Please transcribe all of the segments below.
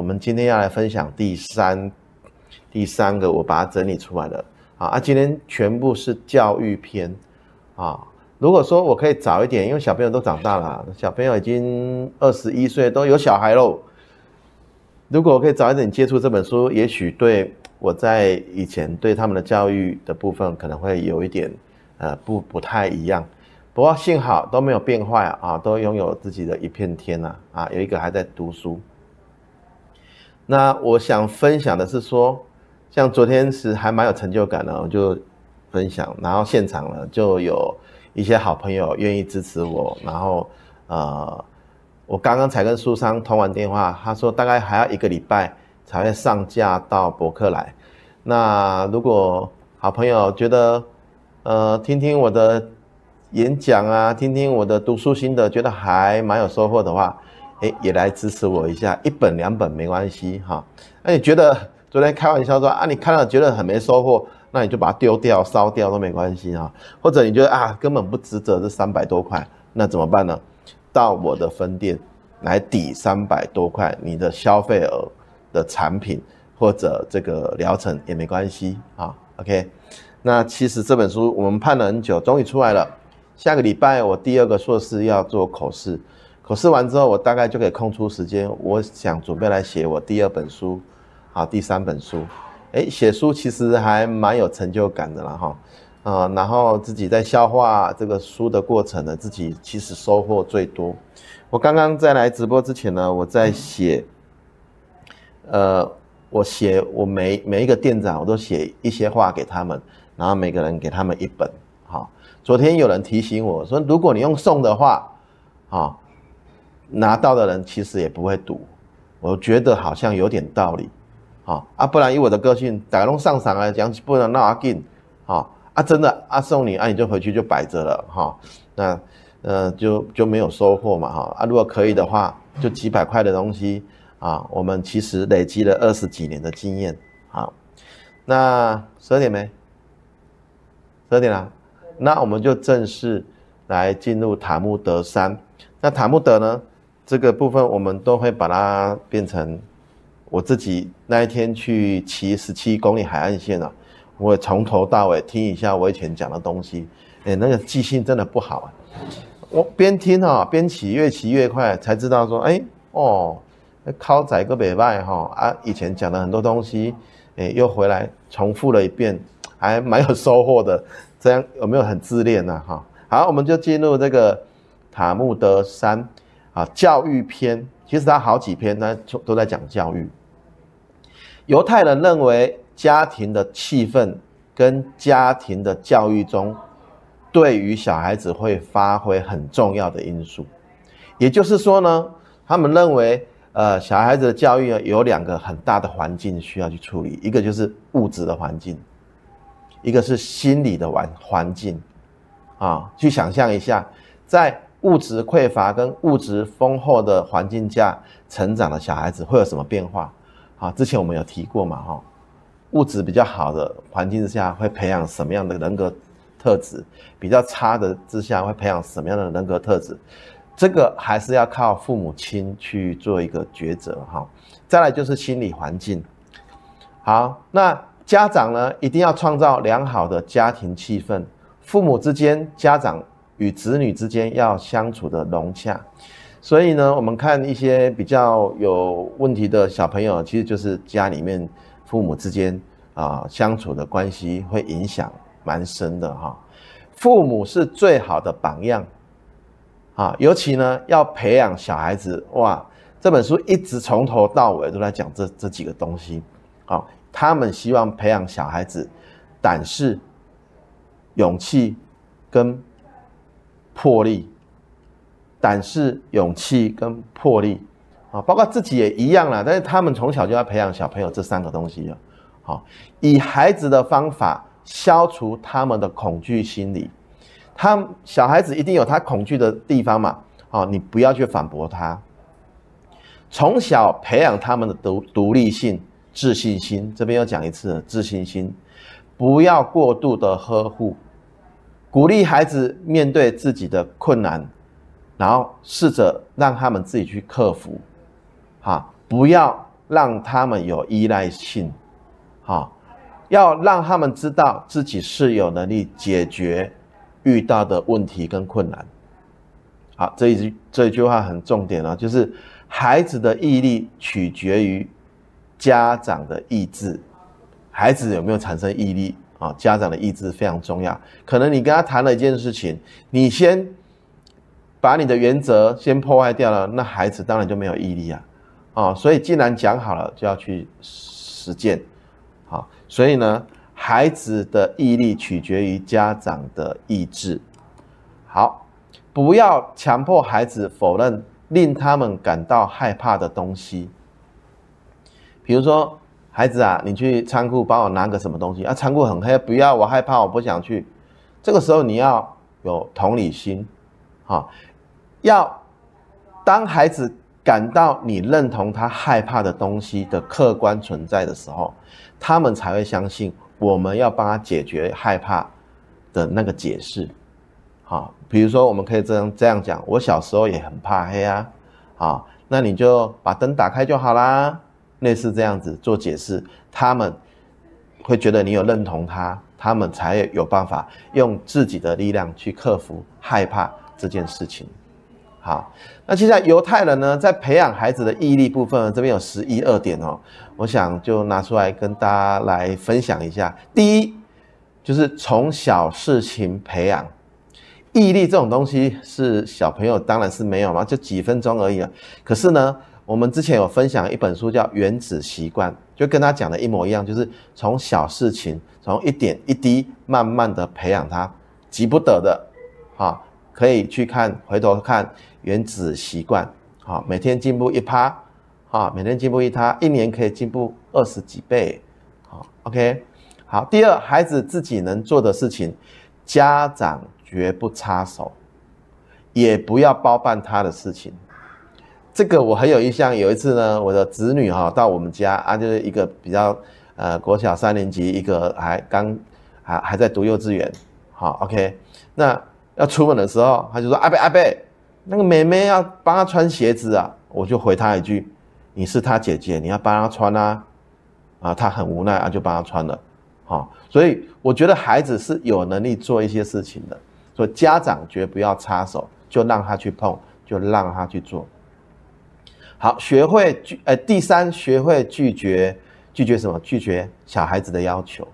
我们今天要来分享第三第三个，我把它整理出来了啊。啊今天全部是教育篇啊。如果说我可以早一点，因为小朋友都长大了，小朋友已经二十一岁，都有小孩喽。如果我可以早一点接触这本书，也许对我在以前对他们的教育的部分可能会有一点呃不不太一样。不过幸好都没有变坏啊，都拥有自己的一片天呐啊，有一个还在读书。那我想分享的是说，像昨天是还蛮有成就感的，我就分享，然后现场呢就有。一些好朋友愿意支持我，然后，呃，我刚刚才跟书商通完电话，他说大概还要一个礼拜才会上架到博客来。那如果好朋友觉得，呃，听听我的演讲啊，听听我的读书心得，觉得还蛮有收获的话，诶，也来支持我一下，一本两本没关系哈。那你觉得昨天开玩笑说啊，你看了觉得很没收获？那你就把它丢掉、烧掉都没关系啊，或者你觉得啊根本不值得这三百多块，那怎么办呢？到我的分店来抵三百多块你的消费额的产品或者这个疗程也没关系啊。OK，那其实这本书我们盼了很久，终于出来了。下个礼拜我第二个硕士要做口试，口试完之后我大概就可以空出时间，我想准备来写我第二本书，好，第三本书。哎，写书其实还蛮有成就感的啦，哈，啊，然后自己在消化这个书的过程呢，自己其实收获最多。我刚刚在来直播之前呢，我在写，呃，我写我每每一个店长，我都写一些话给他们，然后每个人给他们一本，哈。昨天有人提醒我说，如果你用送的话，啊，拿到的人其实也不会赌，我觉得好像有点道理。啊啊！不然以我的个性，打龙上场来讲，不能闹阿进，啊啊！真的啊，送你啊，你就回去就摆着了哈。那呃，就就没有收获嘛哈。啊，如果可以的话，就几百块的东西啊，我们其实累积了二十几年的经验。好，那十二点没？十二点了，那我们就正式来进入塔木德三。那塔木德呢，这个部分我们都会把它变成。我自己那一天去骑十七公里海岸线啊，我从头到尾听一下我以前讲的东西，哎，那个记性真的不好啊。我边听啊边骑，越骑越快，才知道说，哎哦，靠仔个北外哈啊，以前讲的很多东西，哎，又回来重复了一遍，还蛮有收获的。这样有没有很自恋呢？哈，好，我们就进入这个塔木德三啊教育篇，其实他好几篇呢都在讲教育。犹太人认为家庭的气氛跟家庭的教育中，对于小孩子会发挥很重要的因素。也就是说呢，他们认为，呃，小孩子的教育呢有两个很大的环境需要去处理，一个就是物质的环境，一个是心理的环环境。啊，去想象一下，在物质匮乏跟物质丰厚的环境下成长的小孩子会有什么变化？啊，之前我们有提过嘛，哈，物质比较好的环境之下会培养什么样的人格特质？比较差的之下会培养什么样的人格特质？这个还是要靠父母亲去做一个抉择，哈。再来就是心理环境。好，那家长呢，一定要创造良好的家庭气氛，父母之间、家长与子女之间要相处的融洽。所以呢，我们看一些比较有问题的小朋友，其实就是家里面父母之间啊相处的关系会影响蛮深的哈。父母是最好的榜样啊，尤其呢要培养小孩子哇。这本书一直从头到尾都在讲这这几个东西啊。他们希望培养小孩子胆识、勇气跟魄力。胆识、勇气跟魄力，啊，包括自己也一样啦。但是他们从小就要培养小朋友这三个东西了，好，以孩子的方法消除他们的恐惧心理。他小孩子一定有他恐惧的地方嘛，啊，你不要去反驳他。从小培养他们的独独立性、自信心。这边又讲一次自信心，不要过度的呵护，鼓励孩子面对自己的困难。然后试着让他们自己去克服，哈，不要让他们有依赖性，哈，要让他们知道自己是有能力解决遇到的问题跟困难。好，这一句这一句话很重点啊，就是孩子的毅力取决于家长的意志。孩子有没有产生毅力啊？家长的意志非常重要。可能你跟他谈了一件事情，你先把你的原则先破坏掉了，那孩子当然就没有毅力啊。啊，所以既然讲好了，就要去实践。好，所以呢，孩子的毅力取决于家长的意志。好。不要强迫孩子否认令他们感到害怕的东西。比如说，孩子啊，你去仓库帮我拿个什么东西啊？仓库很黑，不要，我害怕，我不想去。这个时候你要有同理心，哈，要当孩子感到你认同他害怕的东西的客观存在的时候，他们才会相信我们要帮他解决害怕的那个解释。好，比如说，我们可以这样这样讲，我小时候也很怕黑啊，好，那你就把灯打开就好啦，类似这样子做解释，他们会觉得你有认同他，他们才有办法用自己的力量去克服害怕这件事情。好，那现在犹太人呢，在培养孩子的毅力部分，这边有十一二点哦，我想就拿出来跟大家来分享一下。第一，就是从小事情培养。毅力这种东西是小朋友当然是没有嘛，就几分钟而已啊。可是呢，我们之前有分享一本书叫《原子习惯》，就跟他讲的一模一样，就是从小事情，从一点一滴，慢慢的培养他，急不得的，啊，可以去看，回头看《原子习惯》，啊，每天进步一趴，啊，每天进步一趴，一年可以进步二十几倍，好，OK，好。第二，孩子自己能做的事情，家长。绝不插手，也不要包办他的事情。这个我很有印象。有一次呢，我的子女哈到我们家啊，就是一个比较呃国小三年级，一个还刚还还在读幼稚园。好，OK，那要出门的时候，他就说：“阿贝阿贝，那个妹妹要帮他穿鞋子啊。”我就回他一句：“你是他姐姐，你要帮他穿啊。”啊，他很无奈啊，就帮他穿了。好，所以我觉得孩子是有能力做一些事情的。说家长绝不要插手，就让他去碰，就让他去做。好，学会拒，呃，第三，学会拒绝，拒绝什么？拒绝小孩子的要求。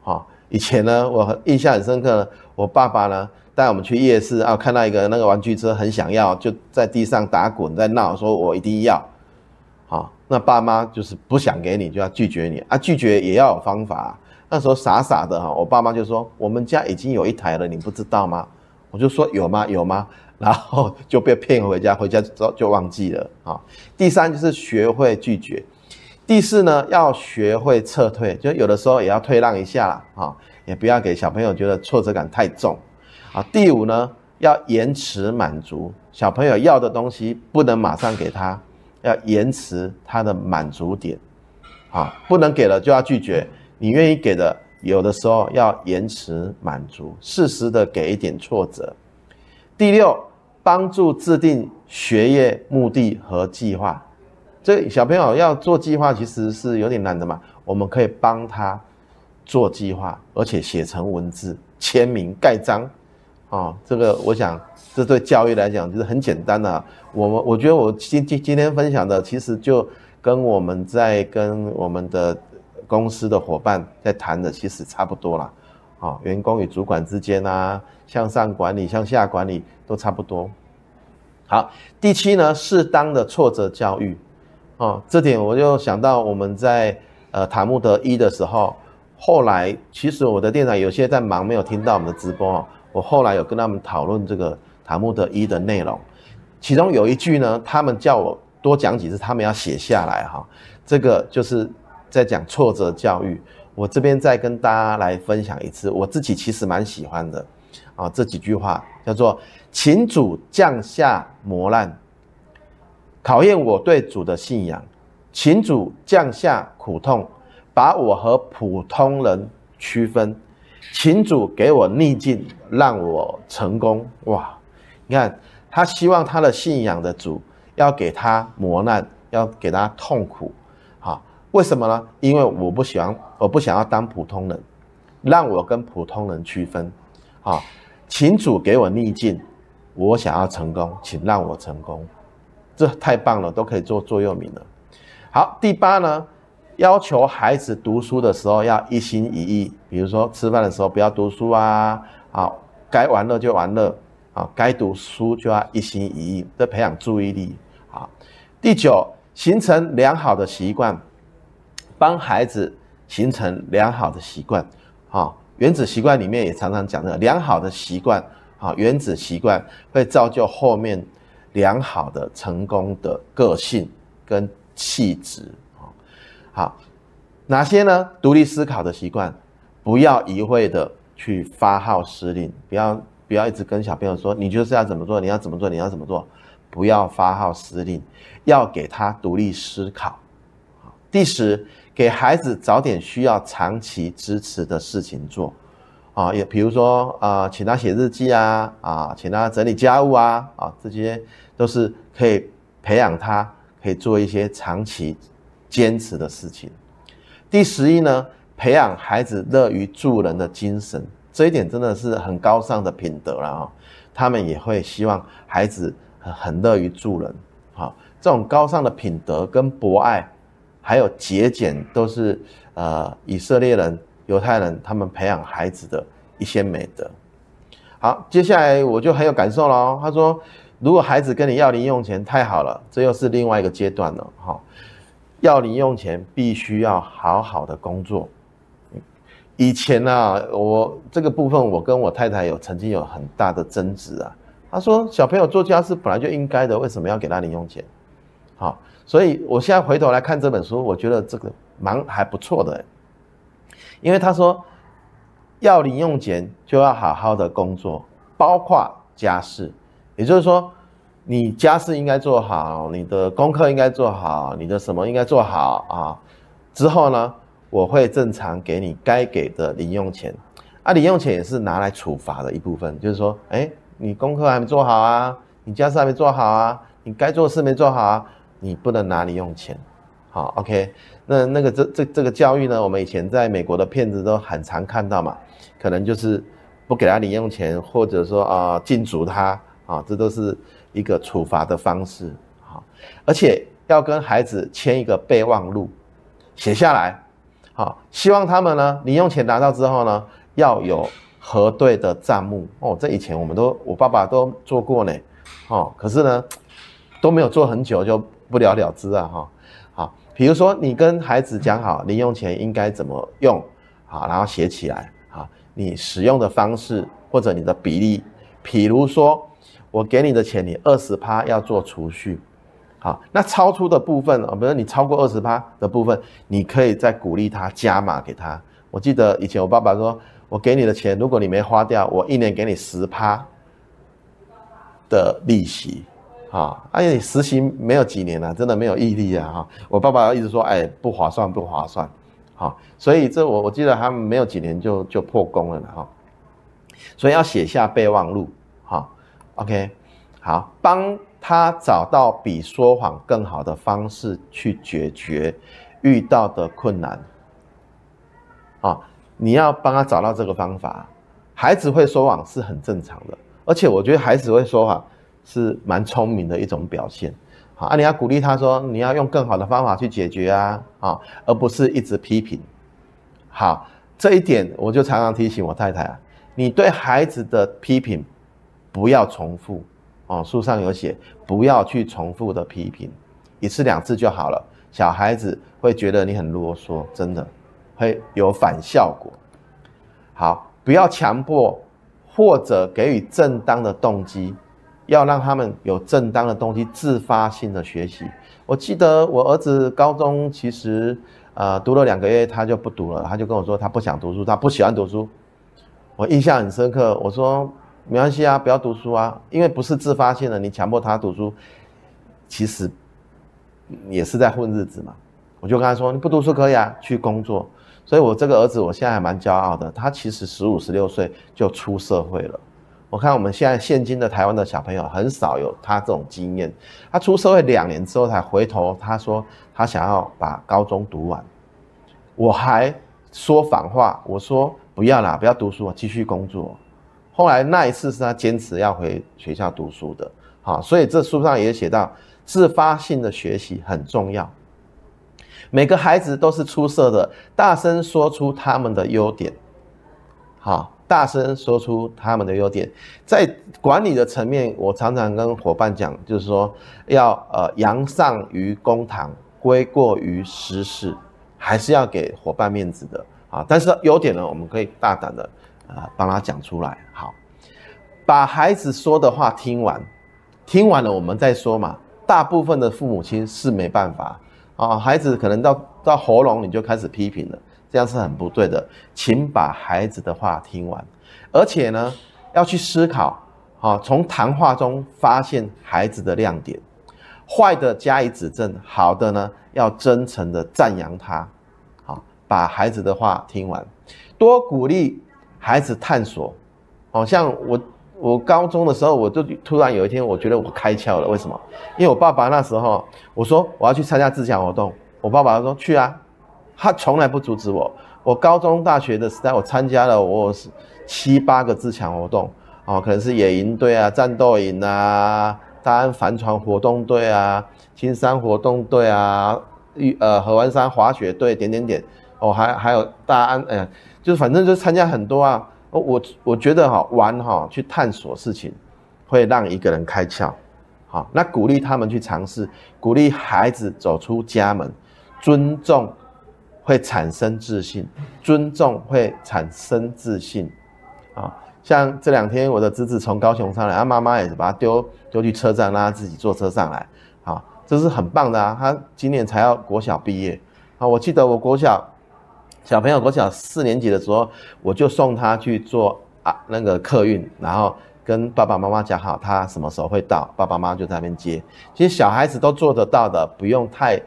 好，以前呢，我印象很深刻，我爸爸呢带我们去夜市啊，看到一个那个玩具车很想要，就在地上打滚，在闹，说我一定要。好，那爸妈就是不想给你，就要拒绝你啊，拒绝也要有方法。那时候傻傻的哈，我爸妈就说：“我们家已经有一台了，你不知道吗？”我就说：“有吗？有吗？” 然后就被骗回家，回家之后就忘记了啊。第三就是学会拒绝，第四呢要学会撤退，就有的时候也要退让一下啊，也不要给小朋友觉得挫折感太重啊。第五呢要延迟满足，小朋友要的东西不能马上给他，要延迟他的满足点啊，不能给了就要拒绝。你愿意给的，有的时候要延迟满足，适时的给一点挫折。第六，帮助制定学业目的和计划。这小朋友要做计划，其实是有点难的嘛。我们可以帮他做计划，而且写成文字、签名、盖章。啊、哦，这个我想，这对教育来讲就是很简单的。我们我觉得我今今今天分享的，其实就跟我们在跟我们的。公司的伙伴在谈的其实差不多了，啊，员工与主管之间啊，向上管理、向下管理都差不多。好，第七呢，适当的挫折教育，哦，这点我就想到我们在呃塔木德一的时候，后来其实我的店长有些在忙，没有听到我们的直播，我后来有跟他们讨论这个塔木德一的内容，其中有一句呢，他们叫我多讲几次，他们要写下来哈，这个就是。在讲挫折教育，我这边再跟大家来分享一次，我自己其实蛮喜欢的啊，这几句话叫做“请主降下磨难，考验我对主的信仰；请主降下苦痛，把我和普通人区分；请主给我逆境，让我成功。”哇，你看他希望他的信仰的主要给他磨难，要给他痛苦。为什么呢？因为我不喜欢，我不想要当普通人，让我跟普通人区分。啊，请主给我逆境，我想要成功，请让我成功。这太棒了，都可以做座右铭了。好，第八呢，要求孩子读书的时候要一心一意，比如说吃饭的时候不要读书啊，啊，该玩乐就玩乐。啊，该读书就要一心一意这培养注意力。啊，第九，形成良好的习惯，帮孩子形成良好的习惯。好，原子习惯里面也常常讲的良好的习惯。好，原子习惯会造就后面良好的成功的个性跟气质。好，哪些呢？独立思考的习惯，不要一味的去发号施令，不要。不要一直跟小朋友说，你就是要怎么做，你要怎么做，你要怎么做，不要发号施令，要给他独立思考。第十，给孩子找点需要长期支持的事情做，啊，也比如说啊，请他写日记啊，啊，请他整理家务啊，啊，这些都是可以培养他可以做一些长期坚持的事情。第十一呢，培养孩子乐于助人的精神。这一点真的是很高尚的品德了啊！他们也会希望孩子很乐于助人，好，这种高尚的品德跟博爱，还有节俭，都是呃以色列人、犹太人他们培养孩子的一些美德。好，接下来我就很有感受了。他说，如果孩子跟你要零用钱，太好了，这又是另外一个阶段了。哈，要零用钱必须要好好的工作。以前呢、啊，我这个部分我跟我太太有曾经有很大的争执啊。他说小朋友做家事本来就应该的，为什么要给他零用钱？好，所以我现在回头来看这本书，我觉得这个蛮还不错的。因为他说要零用钱就要好好的工作，包括家事，也就是说你家事应该做好，你的功课应该做好，你的什么应该做好啊。之后呢，我会正常给你该给的零用钱，啊，零用钱也是拿来处罚的一部分，就是说，哎，你功课还没做好啊，你家事还没做好啊，你该做事没做好啊，你不能拿零用钱。好，OK，那那个这这这个教育呢，我们以前在美国的片子都很常看到嘛，可能就是不给他零用钱，或者说啊禁足他啊，这都是一个处罚的方式。好，而且要跟孩子签一个备忘录，写下来。好，希望他们呢，零用钱拿到之后呢，要有核对的账目哦。这以前我们都，我爸爸都做过呢，哦，可是呢，都没有做很久就不了了之啊，哈。好，比如说你跟孩子讲好零用钱应该怎么用，好，然后写起来，好，你使用的方式或者你的比例，比如说我给你的钱，你二十趴要做储蓄。好，那超出的部分，比如你超过二十趴的部分，你可以再鼓励他加码给他。我记得以前我爸爸说，我给你的钱，如果你没花掉，我一年给你十趴的利息。啊，而且实习没有几年了，真的没有毅力啊！哈，我爸爸一直说，哎，不划算，不划算。好，所以这我我记得他们没有几年就就破功了哈。所以要写下备忘录。哈，OK，好，帮。他找到比说谎更好的方式去解决遇到的困难，啊，你要帮他找到这个方法。孩子会说谎是很正常的，而且我觉得孩子会说谎是蛮聪明的一种表现。好啊，你要鼓励他说，你要用更好的方法去解决啊，啊，而不是一直批评。好，这一点我就常常提醒我太太啊，你对孩子的批评不要重复。哦，书上有写，不要去重复的批评，一次两次就好了。小孩子会觉得你很啰嗦，真的会有反效果。好，不要强迫或者给予正当的动机，要让他们有正当的东西，自发性的学习。我记得我儿子高中其实呃读了两个月，他就不读了，他就跟我说他不想读书，他不喜欢读书。我印象很深刻，我说。没关系啊，不要读书啊，因为不是自发性的，你强迫他读书，其实也是在混日子嘛。我就跟他说，你不读书可以啊，去工作。所以我这个儿子，我现在还蛮骄傲的，他其实十五、十六岁就出社会了，我看我们现在现今的台湾的小朋友很少有他这种经验。他出社会两年之后才回头，他说他想要把高中读完。我还说反话，我说不要啦，不要读书，继续工作。后来那一次是他坚持要回学校读书的。好，所以这书上也写到，自发性的学习很重要。每个孩子都是出色的，大声说出他们的优点。好。大声说出他们的优点，在管理的层面，我常常跟伙伴讲，就是说要呃扬上于公堂，归过于私事，还是要给伙伴面子的啊。但是优点呢，我们可以大胆的啊帮他讲出来。好，把孩子说的话听完，听完了我们再说嘛。大部分的父母亲是没办法啊，孩子可能到到喉咙你就开始批评了。这样是很不对的，请把孩子的话听完，而且呢，要去思考，好，从谈话中发现孩子的亮点，坏的加以指正，好的呢，要真诚的赞扬他，好，把孩子的话听完，多鼓励孩子探索，好像我我高中的时候，我就突然有一天，我觉得我开窍了，为什么？因为我爸爸那时候，我说我要去参加自强活动，我爸爸说去啊。他从来不阻止我。我高中、大学的时代，我参加了我七八个自强活动，哦，可能是野营队啊、战斗营啊、大安帆船活动队啊、青山活动队啊、玉呃合欢山滑雪队，点点点，哦，还还有大安，哎呀，就是反正就参加很多啊。我我觉得哈玩哈去探索事情，会让一个人开窍。好，那鼓励他们去尝试，鼓励孩子走出家门，尊重。会产生自信，尊重会产生自信，啊，像这两天我的侄子从高雄上来，他妈妈也是把他丢丢去车站，让他自己坐车上来，啊，这是很棒的啊。他今年才要国小毕业，啊，我记得我国小小朋友国小四年级的时候，我就送他去坐啊那个客运，然后跟爸爸妈妈讲好他什么时候会到，爸爸妈妈就在那边接。其实小孩子都做得到的，不用太。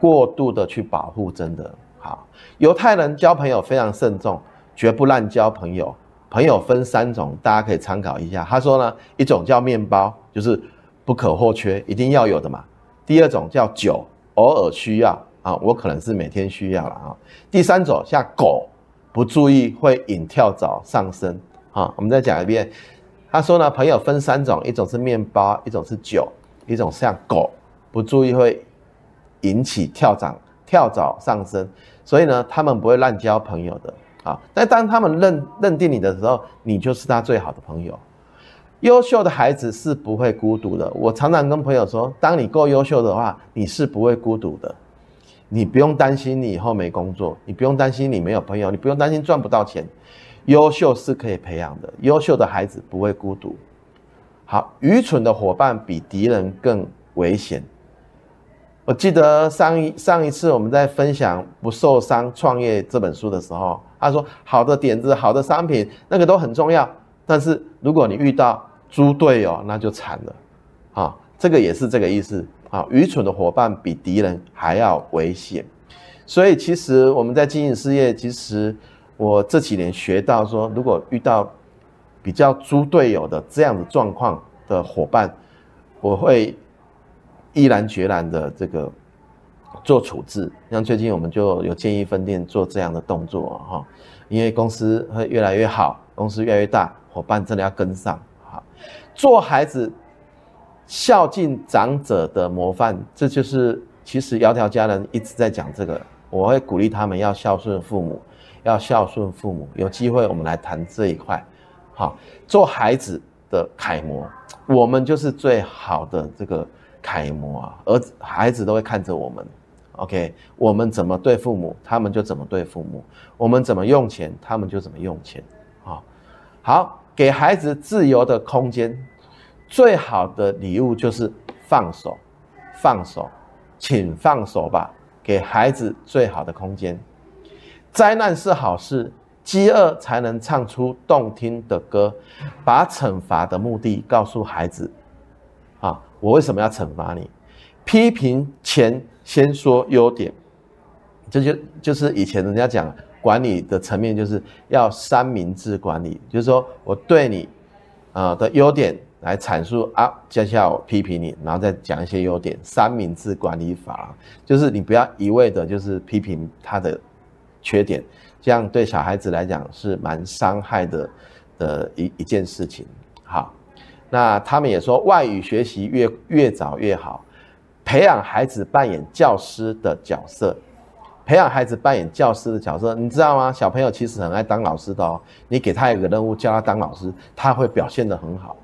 过度的去保护真的好。犹太人交朋友非常慎重，绝不滥交朋友。朋友分三种，大家可以参考一下。他说呢，一种叫面包，就是不可或缺，一定要有的嘛。第二种叫酒，偶尔需要啊，我可能是每天需要了啊。第三种像狗，不注意会引跳蚤上身啊。我们再讲一遍，他说呢，朋友分三种，一种是面包，一种是酒，一种像狗，不注意会。引起跳涨跳蚤上身，所以呢，他们不会乱交朋友的啊。但当他们认认定你的时候，你就是他最好的朋友。优秀的孩子是不会孤独的。我常常跟朋友说，当你够优秀的话，你是不会孤独的。你不用担心你以后没工作，你不用担心你没有朋友，你不用担心赚不到钱。优秀是可以培养的，优秀的孩子不会孤独。好，愚蠢的伙伴比敌人更危险。我记得上一上一次我们在分享《不受伤创业》这本书的时候，他说好的点子、好的商品，那个都很重要。但是如果你遇到猪队友，那就惨了。啊，这个也是这个意思。啊，愚蠢的伙伴比敌人还要危险。所以其实我们在经营事业，其实我这几年学到说，如果遇到比较猪队友的这样的状况的伙伴，我会。毅然决然的这个做处置，像最近我们就有建议分店做这样的动作哈，因为公司会越来越好，公司越来越大，伙伴真的要跟上哈。做孩子孝敬长者的模范，这就是其实窈窕佳人一直在讲这个，我会鼓励他们要孝顺父母，要孝顺父母。有机会我们来谈这一块，好，做孩子的楷模，我们就是最好的这个。楷模啊，儿子孩子都会看着我们，OK，我们怎么对父母，他们就怎么对父母；我们怎么用钱，他们就怎么用钱。啊，好，给孩子自由的空间，最好的礼物就是放手，放手，请放手吧，给孩子最好的空间。灾难是好事，饥饿才能唱出动听的歌。把惩罚的目的告诉孩子，啊。我为什么要惩罚你？批评前先说优点，这就就是以前人家讲管理的层面，就是要三明治管理，就是说我对你呃的优点来阐述啊，接下来我批评你，然后再讲一些优点。三明治管理法就是你不要一味的就是批评他的缺点，这样对小孩子来讲是蛮伤害的的一一件事情。好，那他们也说外语学习越越早越好，培养孩子扮演教师的角色。培养孩子扮演教师的角色，你知道吗？小朋友其实很爱当老师的哦。你给他一个任务，叫他当老师，他会表现得很好，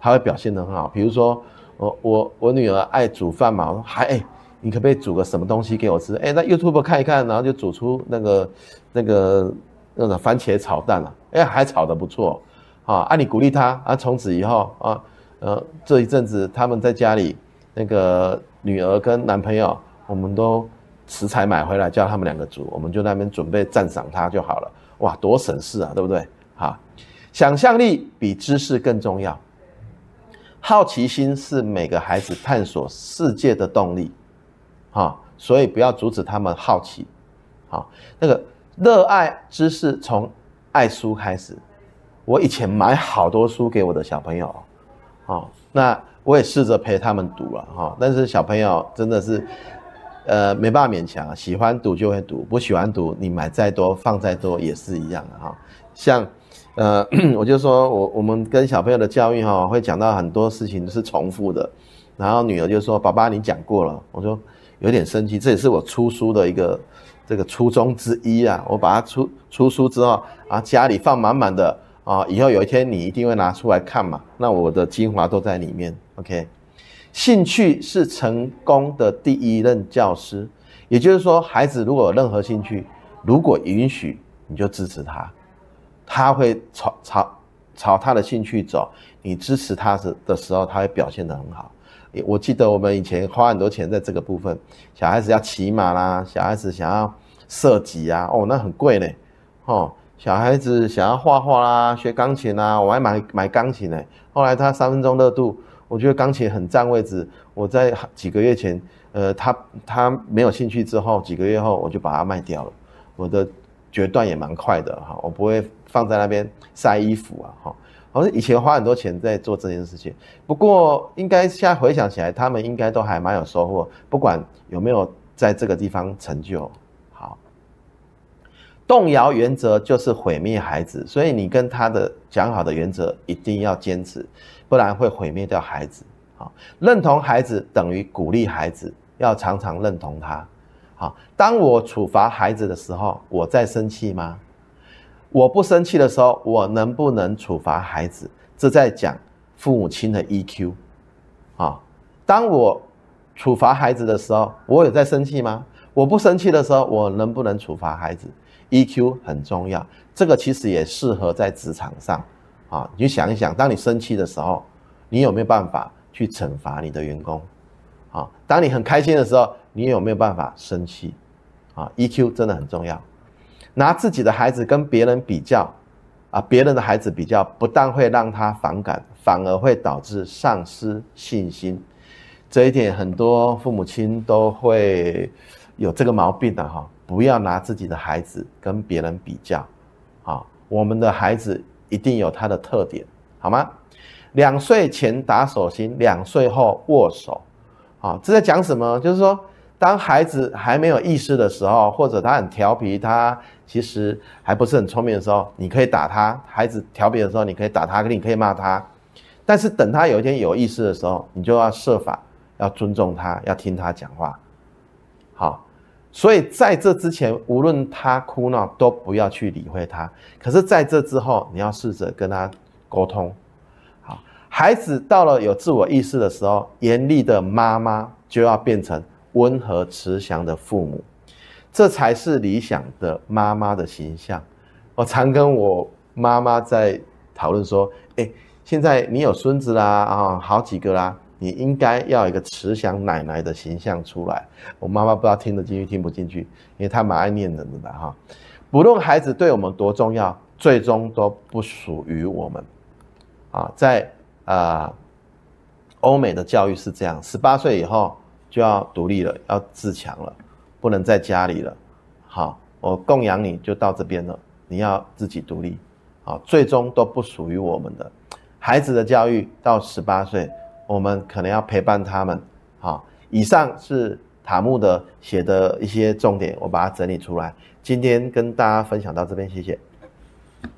他会表现得很好。比如说，我我我女儿爱煮饭嘛，我说还哎，你可不可以煮个什么东西给我吃？哎，那 YouTube 看一看，然后就煮出那个那个那个番茄炒蛋了，哎，还炒得不错啊。啊，你鼓励他啊，从此以后啊，呃，这一阵子他们在家里，那个女儿跟男朋友，我们都。食材买回来叫他们两个煮，我们就那边准备赞赏他就好了。哇，多省事啊，对不对？哈，想象力比知识更重要。好奇心是每个孩子探索世界的动力，哈，所以不要阻止他们好奇。好，那个热爱知识从爱书开始。我以前买好多书给我的小朋友，哦，那我也试着陪他们读了哈，但是小朋友真的是。呃，没办法勉强，喜欢读就会读，不喜欢读，你买再多放再多也是一样的哈。像，呃，我就说我我们跟小朋友的教育哈，会讲到很多事情是重复的，然后女儿就说：“爸爸，你讲过了。”我说有点生气，这也是我出书的一个这个初衷之一啊。我把它出出书之后啊，家里放满满的啊，以后有一天你一定会拿出来看嘛。那我的精华都在里面，OK。兴趣是成功的第一任教师，也就是说，孩子如果有任何兴趣，如果允许，你就支持他，他会朝朝朝他的兴趣走。你支持他时的时候，他会表现得很好。我记得我们以前花很多钱在这个部分，小孩子要骑马啦，小孩子想要射击啊，哦，那很贵呢，哦，小孩子想要画画啦，学钢琴啊，我还买买钢琴呢。后来他三分钟热度。我觉得钢琴很占位置。我在几个月前，呃，他他没有兴趣之后，几个月后我就把它卖掉了。我的决断也蛮快的哈，我不会放在那边晒衣服啊哈。好像以前花很多钱在做这件事情，不过应该现在回想起来，他们应该都还蛮有收获，不管有没有在这个地方成就。动摇原则就是毁灭孩子，所以你跟他的讲好的原则一定要坚持。不然会毁灭掉孩子。好，认同孩子等于鼓励孩子，要常常认同他。好，当我处罚孩子的时候，我在生气吗？我不生气的时候，我能不能处罚孩子？这在讲父母亲的 EQ。啊，当我处罚孩子的时候，我有在生气吗？我不生气的时候，我能不能处罚孩子？EQ 很重要，这个其实也适合在职场上。啊，你想一想，当你生气的时候，你有没有办法去惩罚你的员工？啊，当你很开心的时候，你有没有办法生气？啊，EQ 真的很重要。拿自己的孩子跟别人比较，啊，别人的孩子比较，不但会让他反感，反而会导致丧失信心。这一点很多父母亲都会有这个毛病的哈，不要拿自己的孩子跟别人比较。啊，我们的孩子。一定有他的特点，好吗？两岁前打手心，两岁后握手，啊，这在讲什么？就是说，当孩子还没有意识的时候，或者他很调皮，他其实还不是很聪明的时候，你可以打他。孩子调皮的时候，你可以打他，你可以骂他。但是等他有一天有意识的时候，你就要设法要尊重他，要听他讲话，好。所以在这之前，无论他哭闹，都不要去理会他。可是，在这之后，你要试着跟他沟通。好，孩子到了有自我意识的时候，严厉的妈妈就要变成温和慈祥的父母，这才是理想的妈妈的形象。我常跟我妈妈在讨论说：“诶，现在你有孙子啦，啊，好几个啦。”你应该要一个慈祥奶奶的形象出来。我妈妈不知道听得进去听不进去，因为她蛮爱念人的哈。不论孩子对我们多重要，最终都不属于我们。啊，在啊欧美的教育是这样，十八岁以后就要独立了，要自强了，不能在家里了。好，我供养你就到这边了，你要自己独立。啊，最终都不属于我们的。孩子的教育到十八岁，我们可能要陪伴他们。好，以上是塔木的写的一些重点，我把它整理出来，今天跟大家分享到这边，谢谢。